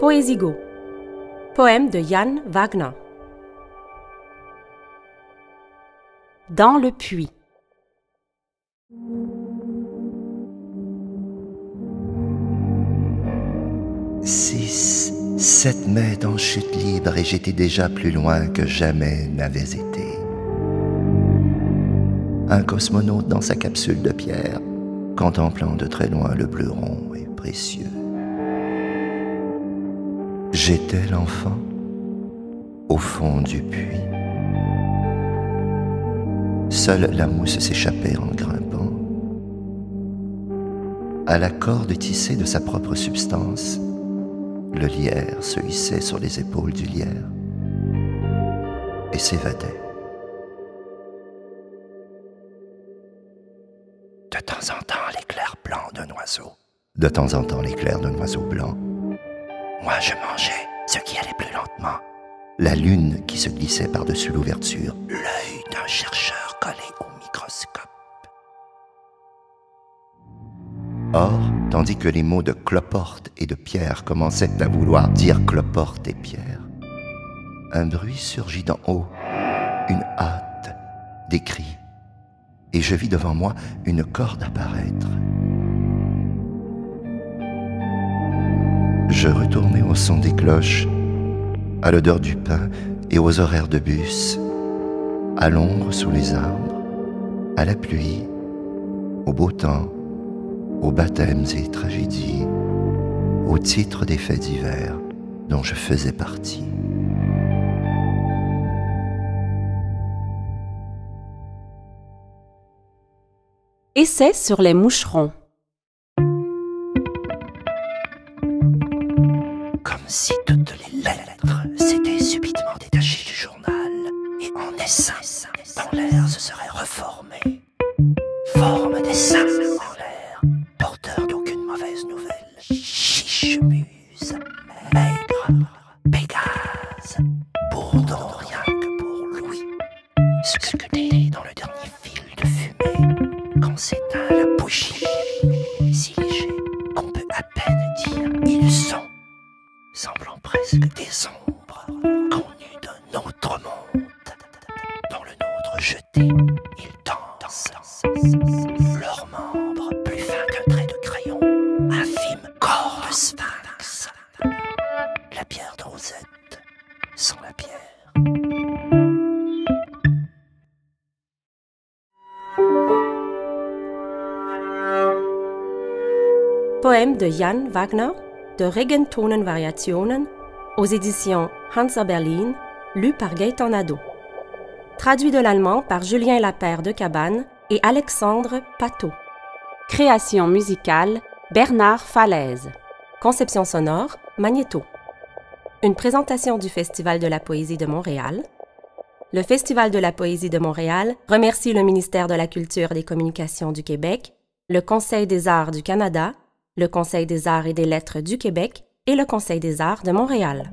Poésigo. Poème de Jan Wagner. Dans le puits. Six, sept mètres en chute libre et j'étais déjà plus loin que jamais n'avais été. Un cosmonaute dans sa capsule de pierre, contemplant de très loin le bleu rond et précieux. J'étais l'enfant au fond du puits. Seule la mousse s'échappait en grimpant. À la corde tissée de sa propre substance, le lierre se hissait sur les épaules du lierre et s'évadait. De temps en temps, l'éclair blanc d'un oiseau. De temps en temps, l'éclair d'un oiseau blanc. Moi, je mangeais ce qui allait plus lentement. La lune qui se glissait par-dessus l'ouverture. L'œil d'un chercheur collé au microscope. Or, tandis que les mots de cloporte et de pierre commençaient à vouloir dire cloporte et pierre, un bruit surgit d'en haut, une hâte, des cris, et je vis devant moi une corde apparaître. Je retournai au son des cloches, à l'odeur du pain et aux horaires de bus, à l'ombre sous les arbres, à la pluie, au beau temps, aux baptêmes et tragédies, au titre des faits divers dont je faisais partie. Essai sur les moucherons. Si toutes les lettres s'étaient subitement détachées du journal et en essaim dans l'air se seraient reformées. Forme d'essaim en l'air, porteur d'aucune mauvaise nouvelle. Chichemuse, maigre, Pégase, bourdon rien que pour Louis. Sculpté des ombres connues d'un autre monde. Dans le nôtre jeté, ils dansent. Leurs membres plus fins qu'un trait de crayon, infime corps de sphinx. La pierre de Rosette sans la pierre. Poème de Jan Wagner de Regentonenvariationen aux éditions Hansa Berlin, lu par Gaëtan Nadeau. Traduit de l'allemand par Julien Lapère de Cabane et Alexandre Pateau. Création musicale Bernard Falaise. Conception sonore Magnéto. Une présentation du Festival de la poésie de Montréal. Le Festival de la poésie de Montréal remercie le ministère de la Culture et des Communications du Québec, le Conseil des arts du Canada, le Conseil des arts et des lettres du Québec et le Conseil des arts de Montréal.